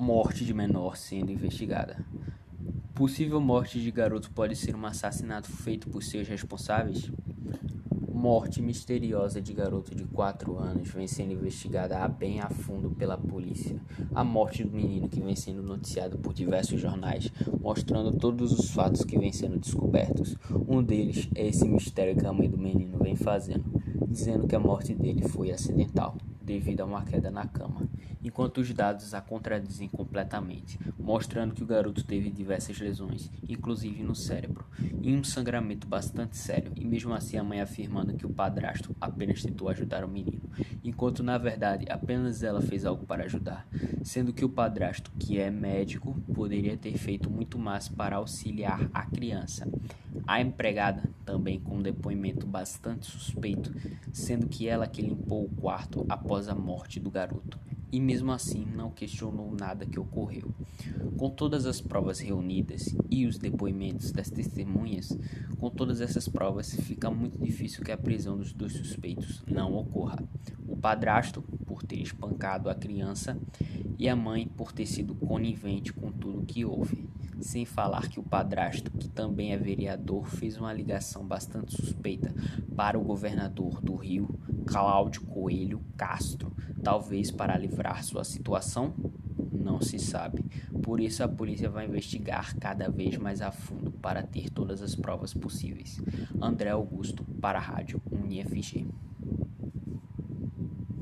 Morte de menor sendo investigada. Possível morte de garoto pode ser um assassinato feito por seus responsáveis? Morte misteriosa de garoto de 4 anos vem sendo investigada bem a fundo pela polícia. A morte do menino que vem sendo noticiado por diversos jornais, mostrando todos os fatos que vêm sendo descobertos. Um deles é esse mistério que a mãe do menino vem fazendo, dizendo que a morte dele foi acidental devido a uma queda na cama, enquanto os dados a contradizem completamente, mostrando que o garoto teve diversas lesões, inclusive no cérebro, e um sangramento bastante sério, e mesmo assim a mãe afirmando que o padrasto apenas tentou ajudar o menino, enquanto na verdade apenas ela fez algo para ajudar, sendo que o padrasto, que é médico, poderia ter feito muito mais para auxiliar a criança. A empregada, também com um depoimento bastante suspeito, sendo que ela que limpou o quarto após a morte do garoto, e mesmo assim não questionou nada que ocorreu. Com todas as provas reunidas e os depoimentos das testemunhas, com todas essas provas, fica muito difícil que a prisão dos dois suspeitos não ocorra. O padrasto, por ter espancado a criança, e a mãe, por ter sido conivente com tudo que houve. Sem falar que o padrasto, que também é vereador, fez uma ligação bastante suspeita para o governador do Rio, Cláudio Coelho Castro, talvez para livrar sua situação? Não se sabe. Por isso a polícia vai investigar cada vez mais a fundo para ter todas as provas possíveis. André Augusto para a Rádio UniFG.